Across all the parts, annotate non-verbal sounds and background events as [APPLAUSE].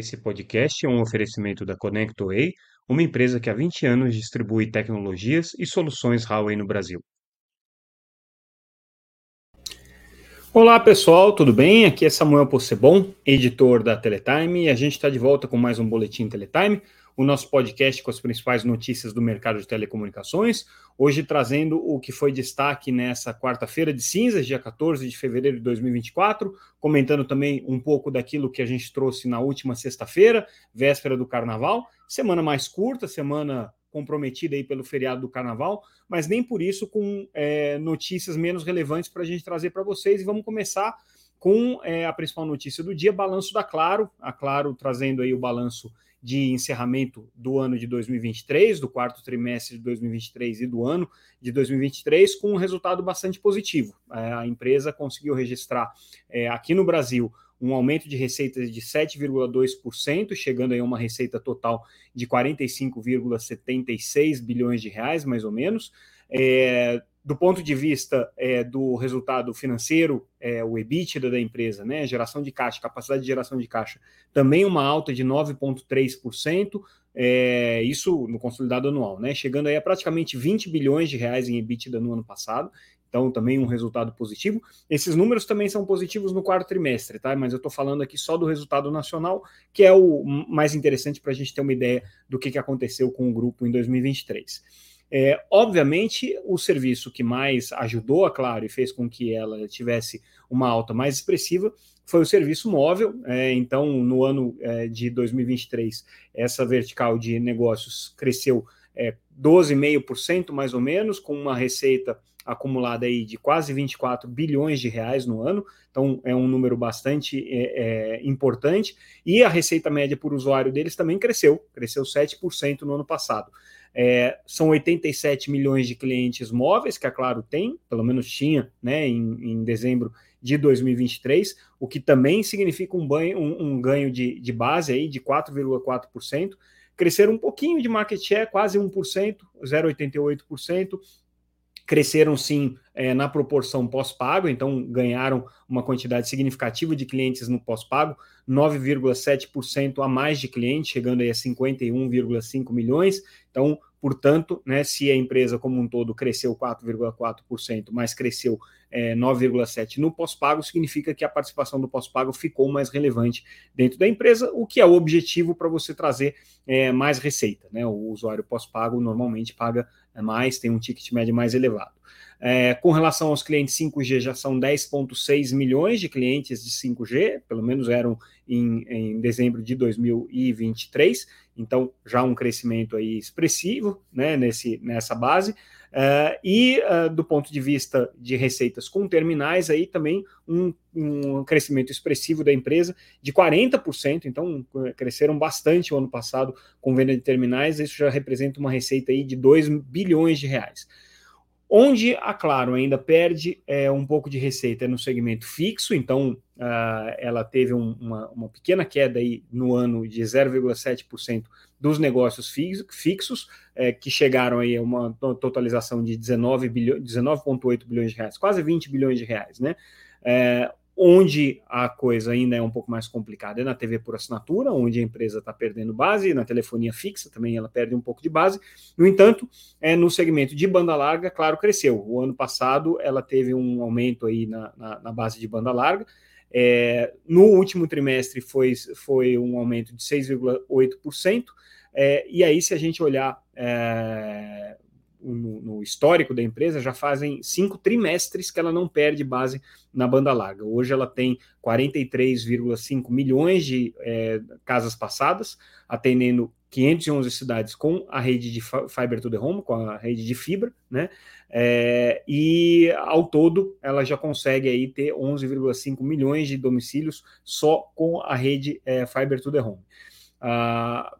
Esse podcast é um oferecimento da ConnectWay, uma empresa que há 20 anos distribui tecnologias e soluções Huawei no Brasil. Olá pessoal, tudo bem? Aqui é Samuel Possebon, editor da Teletime, e a gente está de volta com mais um Boletim Teletime, o nosso podcast com as principais notícias do mercado de telecomunicações. Hoje trazendo o que foi destaque nessa quarta-feira de cinzas, dia 14 de fevereiro de 2024, comentando também um pouco daquilo que a gente trouxe na última sexta-feira, véspera do carnaval. Semana mais curta, semana comprometida aí pelo feriado do carnaval, mas nem por isso com é, notícias menos relevantes para a gente trazer para vocês. E vamos começar com é, a principal notícia do dia, balanço da Claro, a Claro trazendo aí o balanço de encerramento do ano de 2023, do quarto trimestre de 2023 e do ano de 2023, com um resultado bastante positivo. É, a empresa conseguiu registrar é, aqui no Brasil um aumento de receitas de 7,2%, chegando a uma receita total de 45,76 bilhões de reais, mais ou menos. É, do ponto de vista é, do resultado financeiro, é, o EBITDA da empresa, né, geração de caixa, capacidade de geração de caixa, também uma alta de 9,3%, é, isso no consolidado anual, né, chegando aí a praticamente 20 bilhões de reais em EBITDA no ano passado, então também um resultado positivo. Esses números também são positivos no quarto trimestre, tá? Mas eu estou falando aqui só do resultado nacional, que é o mais interessante para a gente ter uma ideia do que, que aconteceu com o grupo em 2023. É, obviamente, o serviço que mais ajudou a Claro e fez com que ela tivesse uma alta mais expressiva foi o serviço móvel. É, então, no ano é, de 2023, essa vertical de negócios cresceu é, 12,5% mais ou menos, com uma receita acumulada aí de quase 24 bilhões de reais no ano, então é um número bastante é, é, importante, e a receita média por usuário deles também cresceu, cresceu 7% no ano passado. É, são 87 milhões de clientes móveis que a Claro tem, pelo menos tinha né, em, em dezembro de 2023, o que também significa um, banho, um, um ganho de, de base aí de 4,4%. Cresceram um pouquinho de market share, quase 1%, 0,88%, cresceram sim é, na proporção pós-pago, então ganharam uma quantidade significativa de clientes no pós-pago, 9,7% a mais de clientes, chegando aí a 51,5 milhões. Então, portanto, né, se a empresa como um todo cresceu 4,4%, mas cresceu é, 9,7% no pós-pago, significa que a participação do pós-pago ficou mais relevante dentro da empresa, o que é o objetivo para você trazer é, mais receita. Né? O usuário pós-pago normalmente paga é mais, tem um ticket médio mais elevado. É, com relação aos clientes 5G, já são 10,6 milhões de clientes de 5G, pelo menos eram em, em, dezembro de 2023, então já um crescimento aí expressivo né, nesse, nessa base. Uh, e uh, do ponto de vista de receitas com terminais, aí também um, um, crescimento expressivo da empresa de 40%, então cresceram bastante o ano passado com venda de terminais, isso já representa uma receita aí de 2 bilhões de reais. Onde a Claro ainda perde é, um pouco de receita no segmento fixo, então uh, ela teve um, uma, uma, pequena queda aí no ano de 0,7% dos negócios fixos, é, que chegaram aí a uma totalização de 19,8 bilhões, 19 bilhões de reais, quase 20 bilhões de reais, né? É, Onde a coisa ainda é um pouco mais complicada é na TV por assinatura, onde a empresa está perdendo base, na telefonia fixa também ela perde um pouco de base. No entanto, é, no segmento de banda larga, claro, cresceu. O ano passado ela teve um aumento aí na, na, na base de banda larga. É, no último trimestre foi, foi um aumento de 6,8%. É, e aí, se a gente olhar é, no, no, histórico da empresa, já fazem cinco trimestres que ela não perde base na banda larga. Hoje ela tem 43,5 milhões de é, casas passadas, atendendo 511 cidades com a rede de Fiber to the Home, com a rede de fibra, né? É, e ao todo ela já consegue aí ter 11,5 milhões de domicílios só com a rede é, Fiber to the Home. Ah,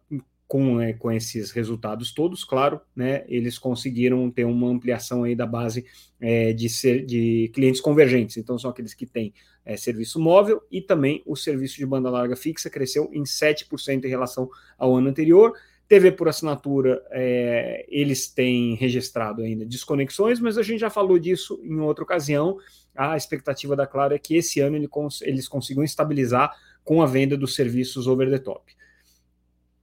com, é, com esses resultados todos, claro, né, eles conseguiram ter uma ampliação aí da base é, de, ser, de clientes convergentes. Então, são aqueles que têm é, serviço móvel e também o serviço de banda larga fixa cresceu em 7% em relação ao ano anterior. TV por assinatura, é, eles têm registrado ainda desconexões, mas a gente já falou disso em outra ocasião. A expectativa da Claro é que esse ano cons eles consigam estabilizar com a venda dos serviços over the top.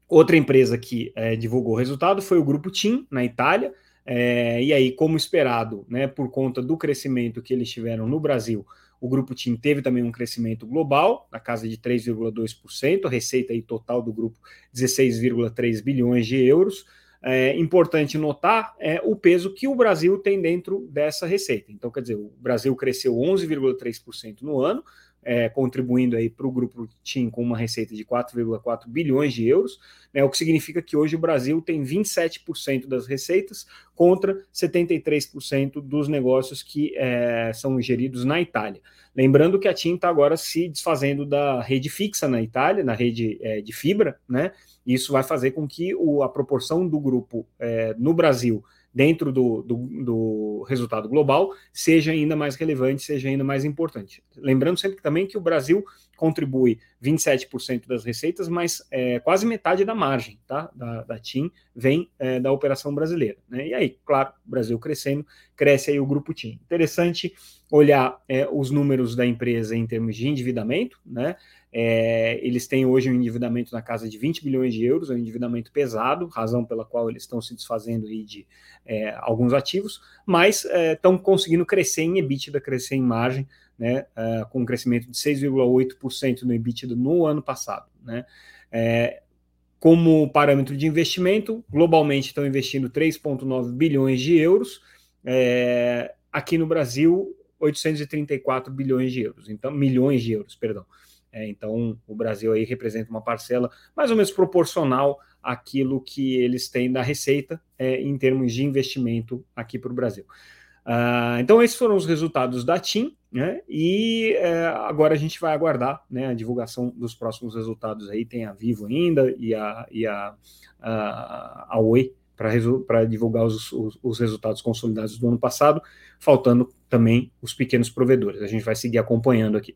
Outra empresa que é, divulgou o resultado foi o Grupo TIM, na Itália, é, e aí, como esperado, né, por conta do crescimento que eles tiveram no Brasil, o grupo TIM teve também um crescimento global, na casa de 3,2%, a receita aí total do grupo 16,3 bilhões de euros. É importante notar é, o peso que o Brasil tem dentro dessa receita. Então, quer dizer, o Brasil cresceu 11,3% no ano, é, contribuindo aí para o grupo TIM com uma receita de 4,4 bilhões de euros, né, o que significa que hoje o Brasil tem 27% das receitas contra 73% dos negócios que é, são geridos na Itália. Lembrando que a TIM está agora se desfazendo da rede fixa na Itália, na rede é, de fibra, né? Isso vai fazer com que o, a proporção do grupo é, no Brasil dentro do, do, do, resultado global seja ainda mais relevante, seja ainda mais importante. Lembrando sempre também que o Brasil contribui 27% das receitas, mas é, quase metade da margem tá, da, da TIM vem é, da operação brasileira. Né? E aí, claro, o Brasil crescendo, cresce aí o grupo TIM. Interessante olhar é, os números da empresa em termos de endividamento, né? É, eles têm hoje um endividamento na casa de 20 bilhões de euros, é um endividamento pesado, razão pela qual eles estão se desfazendo aí de é, alguns ativos, mas estão é, conseguindo crescer em EBITDA, crescer em margem, né, é, com um crescimento de 6,8% no EBITDA no ano passado. Né. É, como parâmetro de investimento, globalmente estão investindo 3,9 bilhões de euros, aqui no Brasil, 834 bilhões de euros, então milhões de euros, perdão. É, então, o Brasil aí representa uma parcela mais ou menos proporcional àquilo que eles têm da receita é, em termos de investimento aqui para o Brasil. Uh, então, esses foram os resultados da TIM, né? E é, agora a gente vai aguardar né, a divulgação dos próximos resultados aí. Tem a Vivo ainda e a, e a, a, a Oi para divulgar os, os, os, resultados consolidados do ano passado, faltando também os pequenos provedores. A gente vai seguir acompanhando aqui.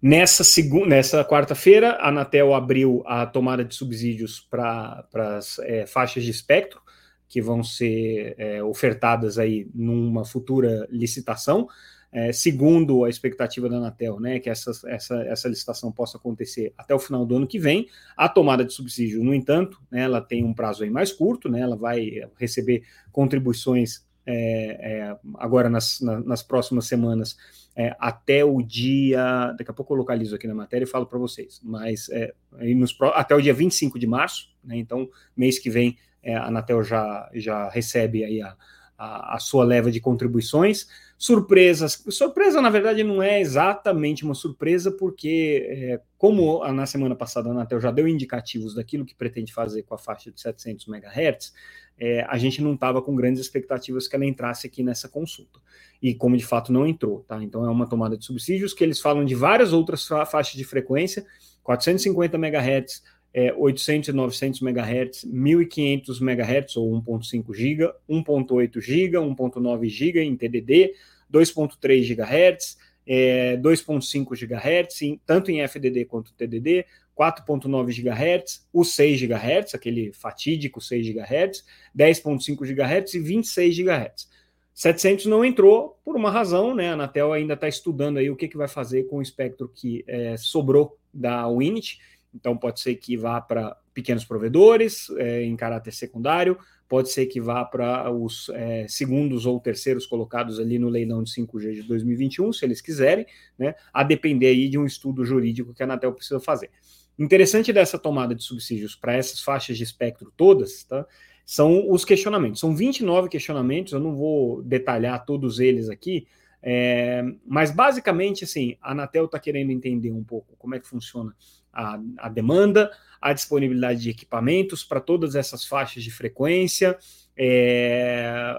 Nessa, segunda, nessa quarta-feira, a Anatel abriu a tomada de subsídios para as é, faixas de espectro, que vão ser é, ofertadas aí numa futura licitação. É, segundo a expectativa da Anatel, né, que essa, essa, essa licitação possa acontecer até o final do ano que vem. A tomada de subsídio, no entanto, né, ela tem um prazo aí mais curto, né, ela vai receber contribuições é, é, agora nas, na, nas próximas semanas é, até o dia. Daqui a pouco eu localizo aqui na matéria e falo para vocês, mas é, nos, até o dia 25 de março, né, então mês que vem é, a Anatel já, já recebe aí a, a, a, sua leva de contribuições. Surpresas. Surpresa, na verdade, não é exatamente uma surpresa, porque, é, como na semana passada a Anatel já deu indicativos daquilo que pretende fazer com a faixa de 700 MHz, é, a gente não estava com grandes expectativas que ela entrasse aqui nessa consulta. E como de fato não entrou, tá? Então é uma tomada de subsídios que eles falam de várias outras faixas de frequência, 450 MHz, é, 800 e 900 MHz, 1500 MHz ou 1.5 GB, 1.8 GB, 1.9 GB em TDD, 2.3 GHz, é, 2.5 GHz, tanto em FDD quanto TDD, 4.9 GHz, o 6 GHz, aquele fatídico 6 GHz, 10.5 GHz e 26 GHz. 700 não entrou por uma razão, né? A Anatel ainda está estudando aí o que, que vai fazer com o espectro que é, sobrou da Winit. Então pode ser que vá para pequenos provedores é, em caráter secundário, pode ser que vá para os é, segundos ou terceiros colocados ali no leilão de 5G de 2021, se eles quiserem, né? A depender aí de um estudo jurídico que a Anatel precisa fazer. Interessante dessa tomada de subsídios para essas faixas de espectro todas, tá? São os questionamentos. São 29 questionamentos, eu não vou detalhar todos eles aqui, é, mas basicamente, assim, a Anatel está querendo entender um pouco como é que funciona a, a demanda, a disponibilidade de equipamentos para todas essas faixas de frequência, é,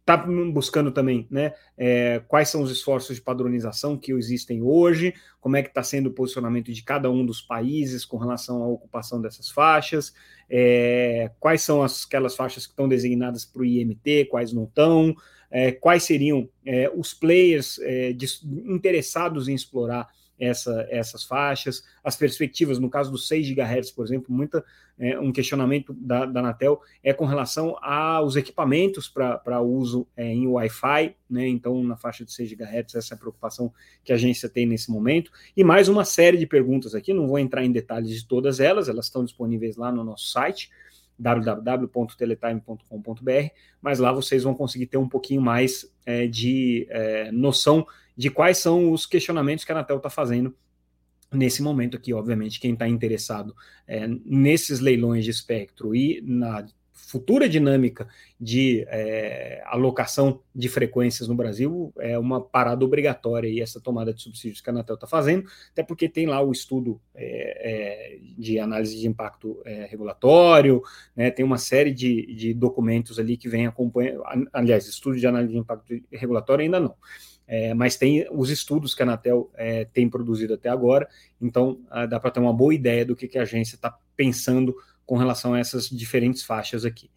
está buscando também né, é, quais são os esforços de padronização que existem hoje, como é que está sendo o posicionamento de cada um dos países com relação à ocupação dessas faixas, é, quais são as, aquelas faixas que estão designadas para o IMT, quais não estão, é, quais seriam é, os players é, de, interessados em explorar essa, essas faixas, as perspectivas, no caso dos 6 GHz, por exemplo, muita, é, um questionamento da, da Anatel é com relação aos equipamentos para uso é, em Wi-Fi, né? Então, na faixa de 6 GHz, essa é a preocupação que a agência tem nesse momento. E mais uma série de perguntas aqui, não vou entrar em detalhes de todas elas, elas estão disponíveis lá no nosso site www.teletime.com.br, mas lá vocês vão conseguir ter um pouquinho mais é, de é, noção de quais são os questionamentos que a Anatel está fazendo nesse momento aqui. Obviamente, quem está interessado é, nesses leilões de espectro e na futura dinâmica de é, alocação de frequências no Brasil é uma parada obrigatória e essa tomada de subsídios que a Anatel está fazendo, até porque tem lá o estudo é, é, de análise de impacto é, regulatório, né, tem uma série de, de documentos ali que vem acompanhando, aliás, estudo de análise de impacto regulatório ainda não. É, mas tem os estudos que a Anatel é, tem produzido até agora, então ah, dá para ter uma boa ideia do que, que a agência está pensando com relação a essas diferentes faixas aqui.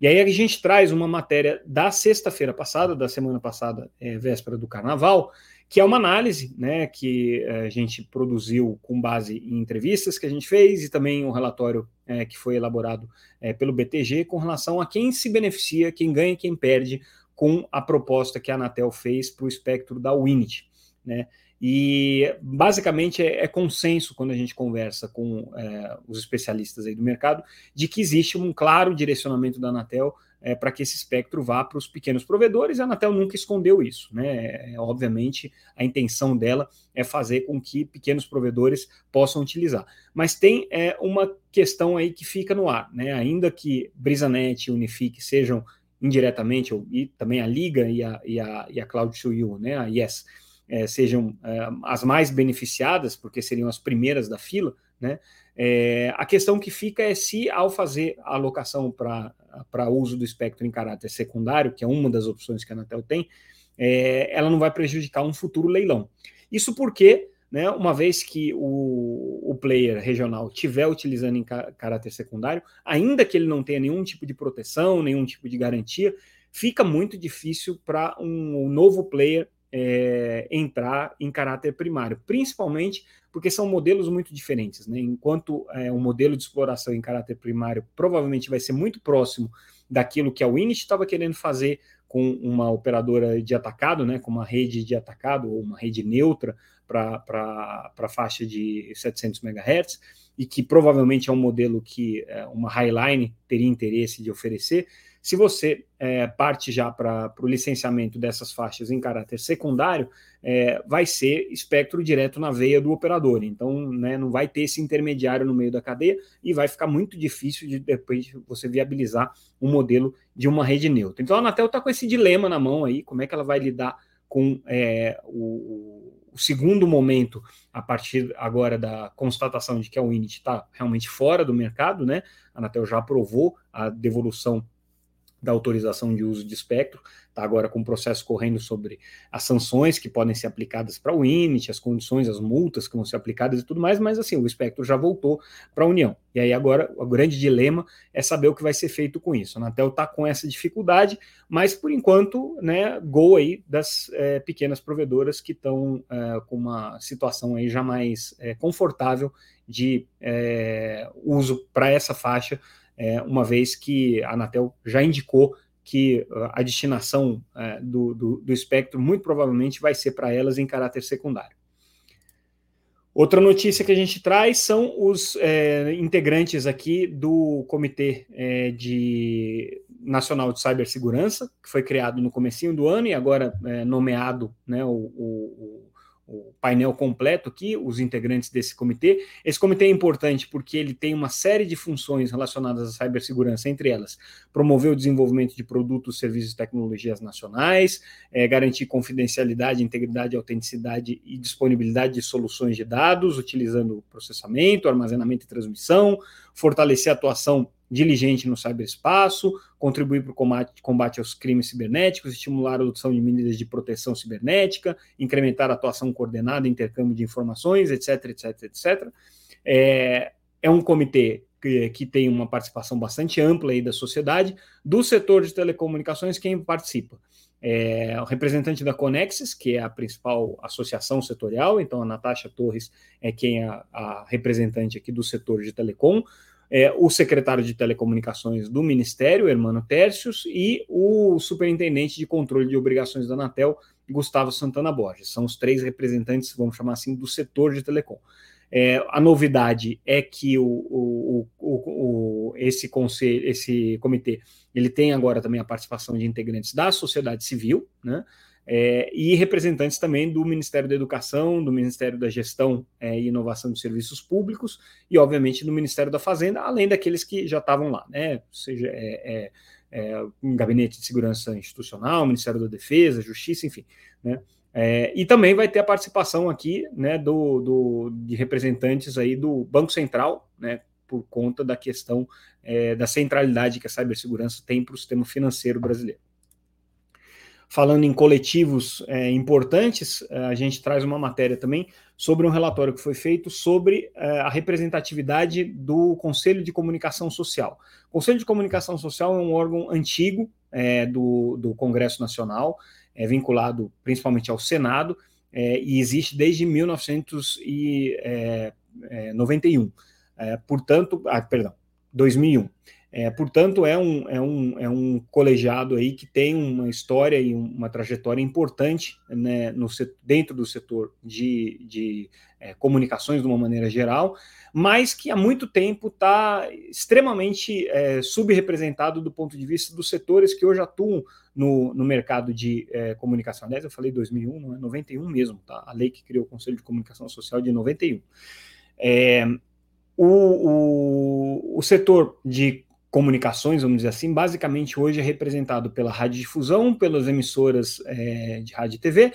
E aí a gente traz uma matéria da sexta-feira passada, da semana passada, é, véspera do carnaval, que é uma análise né, que é, a gente produziu com base em entrevistas que a gente fez e também um relatório é, que foi elaborado é, pelo BTG com relação a quem se beneficia, quem ganha e quem perde com a proposta que a Anatel fez para o espectro da Winit. Né? E basicamente é, é, consenso quando a gente conversa com é, os especialistas aí do mercado de que existe um claro direcionamento da Anatel é, para que esse espectro vá para os pequenos provedores. A Anatel nunca escondeu isso, né? É, obviamente a intenção dela é fazer com que pequenos provedores possam utilizar. Mas tem é, uma questão aí que fica no ar, né? Ainda que BrisaNet e Unifique sejam indiretamente, e também a Liga e a, e a, e a Cloud to You, né? A Yes é, sejam é, as mais beneficiadas, porque seriam as primeiras da fila, né? É, a questão que fica é se, ao fazer a alocação para uso do espectro em caráter secundário, que é uma das opções que a Anatel tem, ela não vai prejudicar um futuro leilão. Isso porque, né, uma vez que o, o player regional estiver utilizando em caráter secundário, ainda que ele não tenha nenhum tipo de proteção, nenhum tipo de garantia, fica muito difícil para um, um novo player é, entrar em caráter primário, principalmente porque são modelos muito diferentes. Né? Enquanto é, o modelo de exploração em caráter primário provavelmente vai ser muito próximo daquilo que a Winit estava querendo fazer com uma operadora de atacado, né, com uma rede de atacado ou uma rede neutra para a faixa de 700 MHz, e que provavelmente é um modelo que é, uma Highline teria interesse de oferecer. Se você é, parte já para o licenciamento dessas faixas em caráter secundário, é, vai ser espectro direto na veia do operador. Então, né, não vai ter esse intermediário no meio da cadeia e vai ficar muito difícil de depois você viabilizar um modelo de uma rede neutra. Então, a Anatel está com esse dilema na mão aí, como é que ela vai lidar com é, o, o segundo momento, a partir agora da constatação de que a Unity está realmente fora do mercado, né? A Anatel já aprovou a devolução da autorização de uso de espectro, está agora com o processo correndo sobre as sanções que podem ser aplicadas para o INIT, as condições, as multas que vão ser aplicadas e tudo mais, mas assim, o espectro já voltou para a União. E aí agora o grande dilema é saber o que vai ser feito com isso. A Anatel está com essa dificuldade, mas por enquanto, né, gol aí das é, pequenas provedoras que estão é, com uma situação aí já mais é, confortável de uso para essa faixa é, uma vez que a Anatel já indicou que uh, a destinação é, do, do, do, espectro muito provavelmente vai ser para elas em caráter secundário. Outra notícia que a gente traz são os é, integrantes aqui do Comitê é, de Nacional de Cibersegurança, que foi criado no comecinho do ano e agora é, nomeado né, o, o, o painel completo aqui, os integrantes desse comitê. Esse comitê é importante porque ele tem uma série de funções relacionadas à cibersegurança, entre elas promover o desenvolvimento de produtos, serviços e tecnologias nacionais, é, garantir confidencialidade, integridade, autenticidade e disponibilidade de soluções de dados, utilizando processamento, armazenamento e transmissão, fortalecer a atuação diligente no ciberespaço, contribuir para o combate, combate, aos crimes cibernéticos, estimular a adoção de medidas de proteção cibernética, incrementar a atuação coordenada, intercâmbio de informações, etc, etc, etc. É, é um comitê que, que, tem uma participação bastante ampla aí da sociedade, do setor de telecomunicações, quem participa. é, o representante da Conexis, que é a principal associação setorial, então a Natasha Torres é quem é a, a representante aqui do setor de telecom, é, o secretário de telecomunicações do Ministério, Hermano Tércios, e o superintendente de controle de obrigações da Anatel, Gustavo Santana Borges. São os três representantes, vamos chamar assim, do setor de telecom. É, a novidade é que o, o, o, o, esse conselho, esse comitê, ele tem agora também a participação de integrantes da sociedade civil, né? É, e representantes também do Ministério da Educação, do Ministério da Gestão é, e Inovação de Serviços Públicos e, obviamente, do Ministério da Fazenda, além daqueles que já estavam lá, né? Ou seja, é, é, é um gabinete de segurança institucional, Ministério da Defesa, Justiça, enfim, né? É, e também vai ter a participação aqui né, do, do, de representantes aí do Banco Central, né, por conta da questão da centralidade que a cibersegurança tem para o sistema financeiro brasileiro. Falando em coletivos é, importantes, é, a gente traz uma matéria também sobre um relatório que foi feito sobre é, a representatividade do Conselho de Comunicação Social. O Conselho de Comunicação Social é um órgão antigo é, do, do Congresso Nacional, é vinculado principalmente ao Senado é, e existe desde 1991. É, portanto, ah, perdão, 2001. É, portanto, é um, é, um, é um colegiado aí que tem uma história e uma trajetória importante né, no, dentro do setor de, de é, comunicações de uma maneira geral, mas que há muito tempo está extremamente é, subrepresentado do ponto de vista dos setores que hoje atuam no, no mercado de é, comunicação. Aliás, eu falei 2001, não é 91 mesmo, tá? A lei que criou o Conselho de Comunicação Social de 91. É, o, o, o setor de comunicações, vamos dizer assim, basicamente hoje é representado pela radiodifusão, pelas emissoras é, de rádio e TV,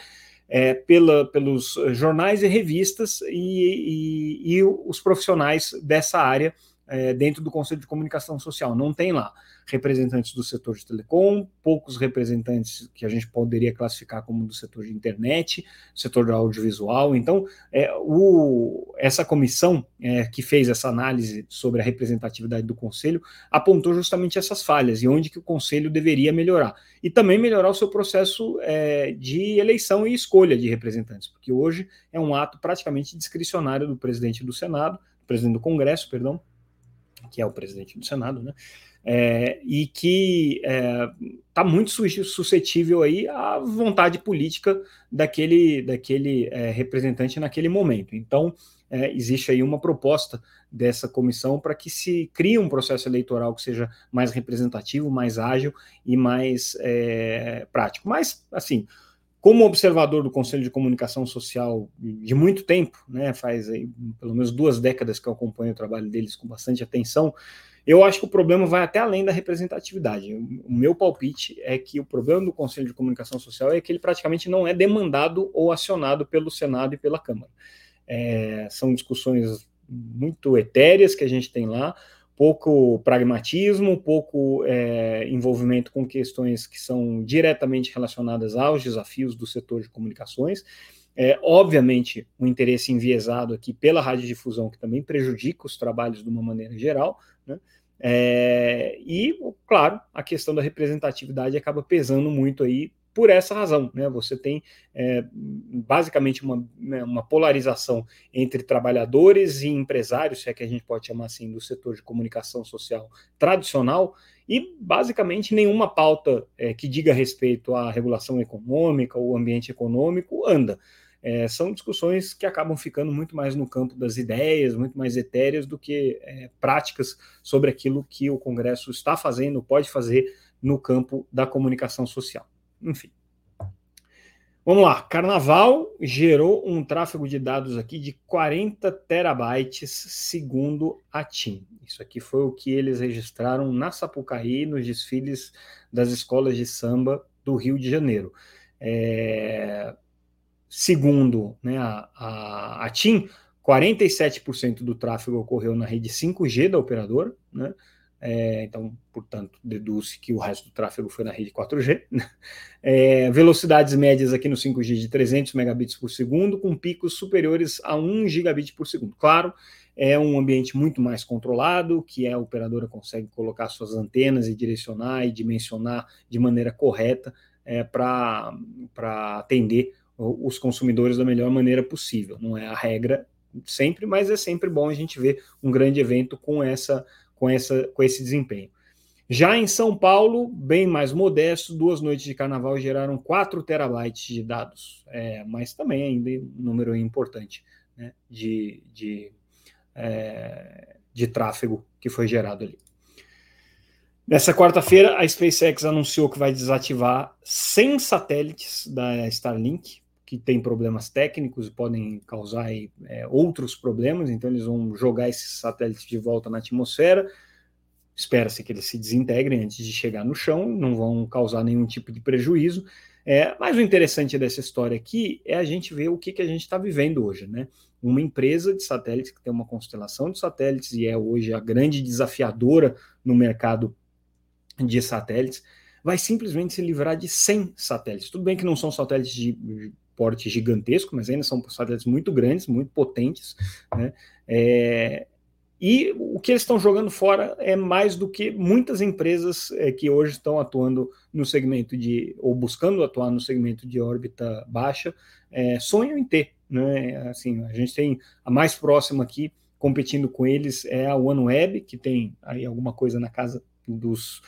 é, pela, pelos jornais e revistas e, e, e os profissionais dessa área é, dentro do Conselho de Comunicação Social. Não tem lá representantes do setor de telecom, poucos representantes que a gente poderia classificar como do setor de internet, setor do audiovisual. Então, é, o, essa comissão é, que fez essa análise sobre a representatividade do Conselho apontou justamente essas falhas e onde que o Conselho deveria melhorar. E também melhorar o seu processo é, de eleição e escolha de representantes, porque hoje é um ato praticamente discricionário do presidente do Senado, presidente do Congresso, perdão, que é o presidente do Senado, né? É, e que está é, tá muito suscetível aí à vontade política daquele, daquele é, representante naquele momento. Então, é, existe aí uma proposta dessa comissão para que se crie um processo eleitoral que seja mais representativo, mais ágil e mais é, prático. Mas, assim, como observador do Conselho de Comunicação Social de muito tempo, né, faz aí, pelo menos duas décadas que eu acompanho o trabalho deles com bastante atenção, eu acho que o problema vai até além da representatividade. O meu palpite é que o problema do Conselho de Comunicação Social é que ele praticamente não é demandado ou acionado pelo Senado e pela Câmara. É, são discussões muito etéreas que a gente tem lá, pouco pragmatismo, pouco é, envolvimento com questões que são diretamente relacionadas aos desafios do setor de comunicações. É, obviamente, um interesse enviesado aqui pela radiodifusão, que também prejudica os trabalhos de uma maneira geral, né? É, e, claro, a questão da representatividade acaba pesando muito aí por essa razão. Né? Você tem é, basicamente uma, né, uma, polarização entre trabalhadores e empresários, se é que a gente pode chamar assim, do setor de comunicação social tradicional, e basicamente nenhuma pauta é, que diga respeito à regulação econômica ou ambiente econômico anda. É, são discussões que acabam ficando muito mais no campo das ideias, muito mais etéreas do que é, práticas sobre aquilo que o Congresso está fazendo, pode fazer no campo da comunicação social. Enfim. Vamos lá, Carnaval gerou um tráfego de dados aqui de 40 terabytes, segundo a TIM. Isso aqui foi o que eles registraram na Sapucaí, nos desfiles das escolas de samba do Rio de Janeiro. É... Segundo né, a, a, a TIM, 47% do tráfego ocorreu na rede 5G da operadora, né? É, então, portanto, deduz que o resto do tráfego foi na rede 4G. Né? É, velocidades médias aqui no 5G de 300 megabits por segundo, com picos superiores a 1 gigabit por segundo. Claro, é um ambiente muito mais controlado, que a operadora consegue colocar suas antenas e direcionar e dimensionar de maneira correta é, para atender os consumidores da melhor maneira possível. Não é a regra sempre, mas é sempre bom a gente ver um grande evento com essa com essa com esse desempenho. Já em São Paulo, bem mais modesto, duas noites de carnaval geraram 4 terabytes de dados, é, mas também ainda um número importante né, de, de, é, de tráfego que foi gerado ali. Nessa quarta-feira, a SpaceX anunciou que vai desativar 100 satélites da Starlink, que tem problemas técnicos e podem causar é, outros problemas, então eles vão jogar esses satélites de volta na atmosfera Espera-se que eles se desintegrem antes de chegar no chão, não vão causar nenhum tipo de prejuízo. É, mas o interessante dessa história aqui é a gente ver o que, que a gente está vivendo hoje, né? Uma empresa de satélites que tem uma constelação de satélites e é hoje a grande desafiadora no mercado de satélites, vai simplesmente se livrar de 100 satélites. Tudo bem que não são satélites de porte gigantesco, mas ainda são satélites muito grandes, muito potentes, né? É, e o que eles estão jogando fora é mais do que muitas empresas é, que hoje estão atuando no segmento de, ou buscando atuar no segmento de órbita baixa, é, sonham em ter. Né? Assim, a gente tem a mais próxima aqui, competindo com eles, é a OneWeb, que tem aí alguma coisa na casa dos.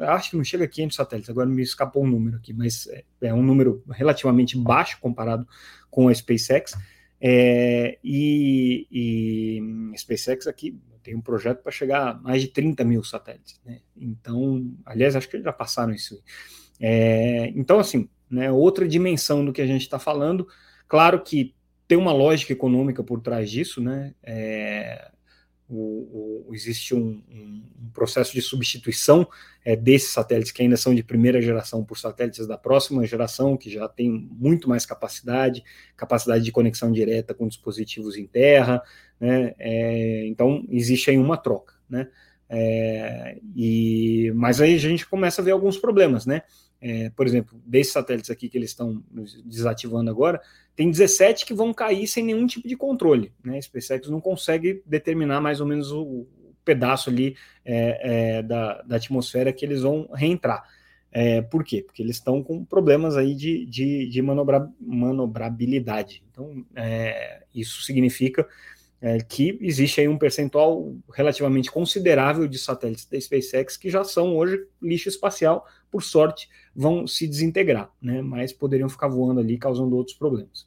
Acho que não chega a 500 satélites, agora me escapou um número aqui, mas é, é um número relativamente baixo comparado com a SpaceX. É, e, e, SpaceX aqui tem um projeto para chegar a mais de 30 mil satélites. Né? Então, aliás, acho que já passaram isso. É, então, assim, né, outra dimensão do que a gente está falando. Claro que tem uma lógica econômica por trás disso, né? É, o, o, existe um, um, um, processo de substituição é, desses satélites que ainda são de primeira geração por satélites da próxima geração, que já tem muito mais capacidade, capacidade de conexão direta com dispositivos em terra, né? É, então existe aí uma troca, né? É, e, mas aí a gente começa a ver alguns problemas, né? É, por exemplo, desses satélites aqui que eles estão desativando agora, tem 17 que vão cair sem nenhum tipo de controle. Né? A SpaceX não consegue determinar mais ou menos o, o pedaço ali é, é, da, da, atmosfera que eles vão reentrar. É, por quê? Porque eles estão com problemas aí de, de, de manobra, manobrabilidade. Então, é, isso significa é, que existe aí um percentual relativamente considerável de satélites da SpaceX que já são hoje lixo espacial, por sorte, vão se desintegrar, né? mas poderiam ficar voando ali, causando outros problemas.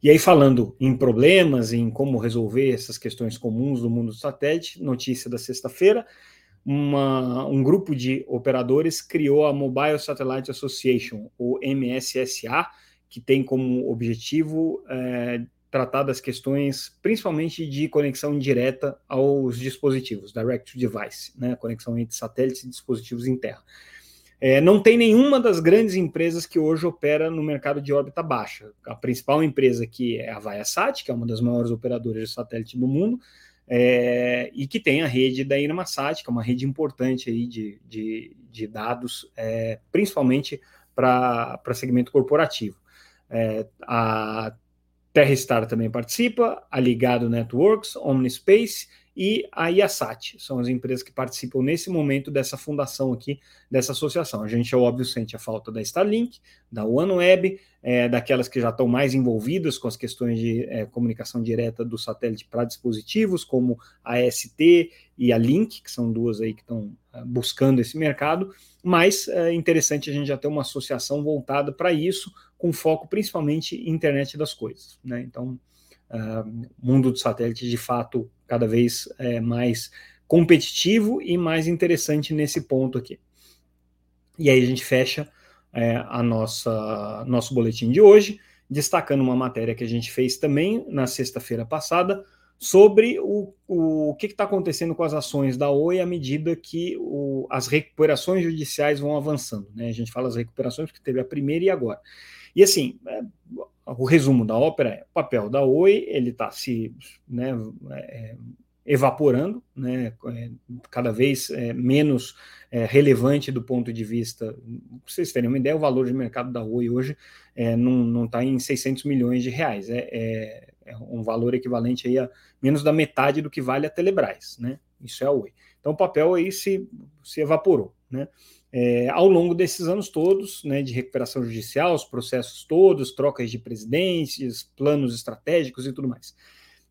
E aí, falando em problemas, em como resolver essas questões comuns do mundo do satélite, notícia da sexta-feira, um grupo de operadores criou a Mobile Satellite Association, ou MSSA, que tem como objetivo é, tratar das questões principalmente de conexão direta aos dispositivos, direct to device, né, conexão entre satélites e dispositivos em terra. É, não tem nenhuma das grandes empresas que hoje opera no mercado de órbita baixa. A principal empresa aqui é a Viasat, que é uma das maiores operadoras de satélite do mundo, é, e que tem a rede da Inmarsat, que é uma rede importante aí de, de, de dados, é, principalmente para segmento corporativo. É, a TerraStar também participa, a Ligado Networks, Omnispace e a IASAT. São as empresas que participam nesse momento dessa fundação aqui, dessa associação. A gente, é óbvio, sente a falta da Starlink, da OneWeb, é, daquelas que já estão mais envolvidas com as questões de é, comunicação direta do satélite para dispositivos, como a ST e a Link, que são duas aí que estão é, buscando esse mercado, mas é interessante a gente já ter uma associação voltada para isso, com foco principalmente em internet das coisas. Né? Então, uh, mundo do satélite de fato cada vez é, mais competitivo e mais interessante nesse ponto aqui. E aí a gente fecha é, a nossa nosso boletim de hoje, destacando uma matéria que a gente fez também na sexta-feira passada sobre o, o, que está acontecendo com as ações da Oi à medida que o, as recuperações judiciais vão avançando. Né? A gente fala as recuperações porque teve a primeira e agora. E assim, é, o resumo da ópera é o papel da Oi, ele está se né, é, evaporando, né, é, cada vez é, menos é, relevante do ponto de vista, vocês terem uma ideia, o valor de mercado da Oi hoje é, não está em 600 milhões de reais, é, é, é, um valor equivalente aí a menos da metade do que vale a Telebrás, né, isso é a Oi. Então o papel aí se, se evaporou, né? É, ao longo desses anos todos, né, de recuperação judicial, os processos todos, trocas de presidências, planos estratégicos e tudo mais.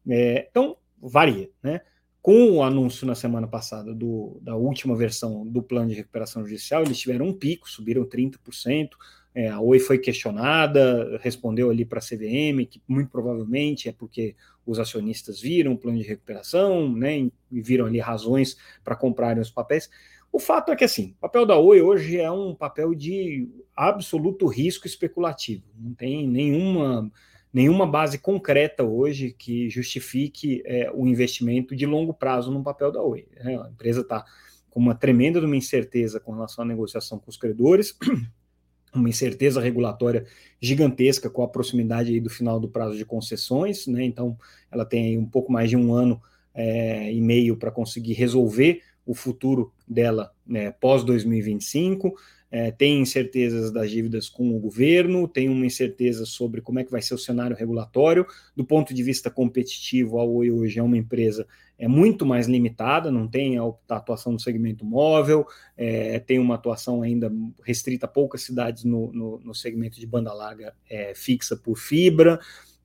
É, então, varia, né? Com o anúncio na semana passada do, da última versão do plano de recuperação judicial, eles tiveram um pico, subiram 30%. É, a Oi foi questionada, respondeu ali para a CVM que muito provavelmente é porque os acionistas viram o plano de recuperação, né, e viram ali razões para comprarem os papéis. O fato é que assim, o papel da Oi hoje é um papel de absoluto risco especulativo. Não tem nenhuma nenhuma base concreta hoje que justifique é, o investimento de longo prazo no papel da Oi. É, a empresa está com uma tremenda uma incerteza com relação à negociação com os credores, [CLEARS THROAT] uma incerteza regulatória gigantesca com a proximidade do final do prazo de concessões, né? Então, ela tem um pouco mais de um ano é, e meio para conseguir resolver o futuro dela né, pós 2025 é, tem incertezas das dívidas com o governo, tem uma incerteza sobre como é que vai ser o cenário regulatório. Do ponto de vista competitivo, a Oi hoje é uma empresa é muito mais limitada, não tem a, atuação no segmento móvel, é, tem uma atuação ainda restrita a poucas cidades no, no, no segmento de banda larga é, fixa por fibra.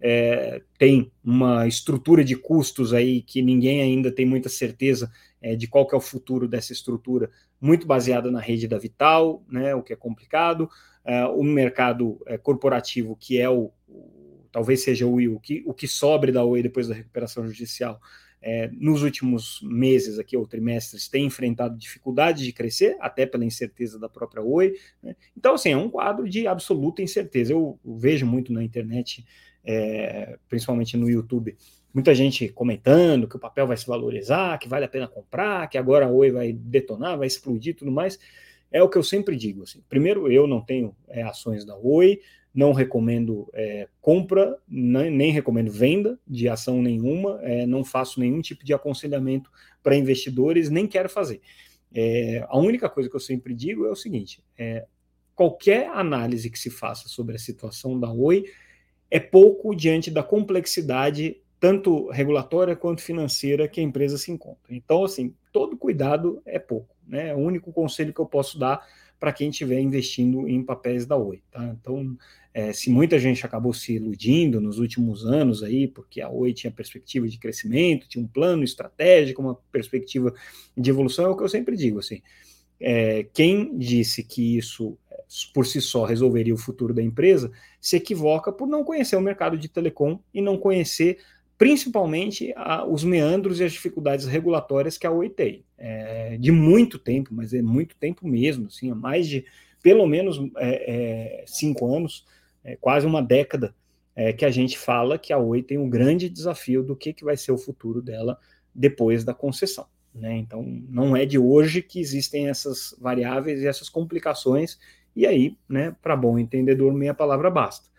É, tem uma estrutura de custos aí que ninguém ainda tem muita certeza é, de qual que é o futuro dessa estrutura, muito baseada na rede da Vital, né, o que é complicado, é, o mercado é, corporativo, que é o, o, talvez seja o, o, que, o que sobre da Oi depois da recuperação judicial, é, nos últimos meses aqui, ou trimestres, tem enfrentado dificuldades de crescer, até pela incerteza da própria Oi. Né? Então, assim, é um quadro de absoluta incerteza. Eu, eu vejo muito na internet, é, principalmente no YouTube, muita gente comentando que o papel vai se valorizar, que vale a pena comprar, que agora a Oi vai detonar, vai explodir tudo mais. É o que eu sempre digo. Assim. Primeiro, eu não tenho é, ações da Oi, não recomendo é, compra, nem, nem, recomendo venda de ação nenhuma, é, não faço nenhum tipo de aconselhamento para investidores, nem quero fazer. É, a única coisa que eu sempre digo é o seguinte: é, qualquer análise que se faça sobre a situação da Oi é pouco diante da complexidade tanto regulatória quanto financeira que a empresa se encontra. Então, assim, todo cuidado é pouco, né? É o único conselho que eu posso dar para quem estiver investindo em papéis da Oi, tá? Então, é, se muita gente acabou se iludindo nos últimos anos aí, porque a Oi tinha perspectiva de crescimento, tinha um plano estratégico, uma perspectiva de evolução, é o que eu sempre digo, assim, é, quem disse que isso por si só resolveria o futuro da empresa, se equivoca por não conhecer o mercado de telecom e não conhecer principalmente a, os meandros e as dificuldades regulatórias que a Oi tem. É, de muito tempo, mas é muito tempo mesmo, assim, mais de pelo menos é, é, cinco anos, é, quase uma década, é, que a gente fala que a Oi tem um grande desafio do que, que vai ser o futuro dela depois da concessão. Né? Então, não é de hoje que existem essas variáveis e essas complicações, e aí, né, para bom entendedor, meia palavra basta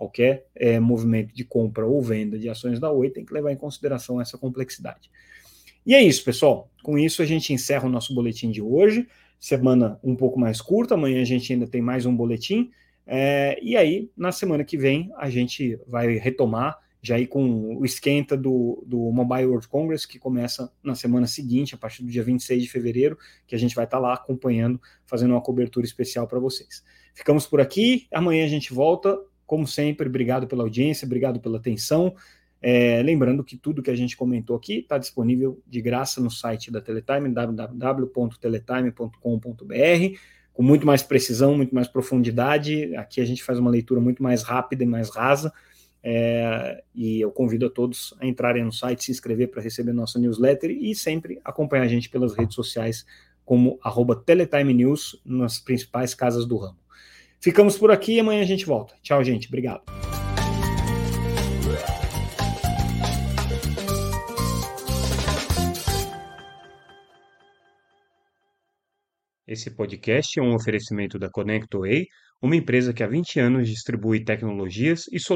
qualquer é, movimento de compra ou venda de ações da Oi tem que levar em consideração essa complexidade. E é isso, pessoal. Com isso, a gente encerra o nosso boletim de hoje. Semana um pouco mais curta, amanhã a gente ainda tem mais um boletim. É, e aí, na semana que vem, a gente vai retomar, já aí com o esquenta do, do Mobile World Congress, que começa na semana seguinte, a partir do dia 26 de fevereiro, que a gente vai estar lá acompanhando, fazendo uma cobertura especial para vocês. Ficamos por aqui, amanhã a gente volta como sempre, obrigado pela audiência, obrigado pela atenção. É, lembrando que tudo que a gente comentou aqui está disponível de graça no site da Teletime, www.teletime.com.br, com muito mais precisão, muito mais profundidade. Aqui a gente faz uma leitura muito mais rápida e mais rasa. É, e eu convido a todos a entrarem no site, se inscrever para receber nossa newsletter e sempre acompanhar a gente pelas redes sociais como arroba Teletime News nas principais casas do ramo. Ficamos por aqui e amanhã a gente volta. Tchau, gente. Obrigado. Esse podcast é um oferecimento da ConnectWay, uma empresa que há 20 anos distribui tecnologias e soluções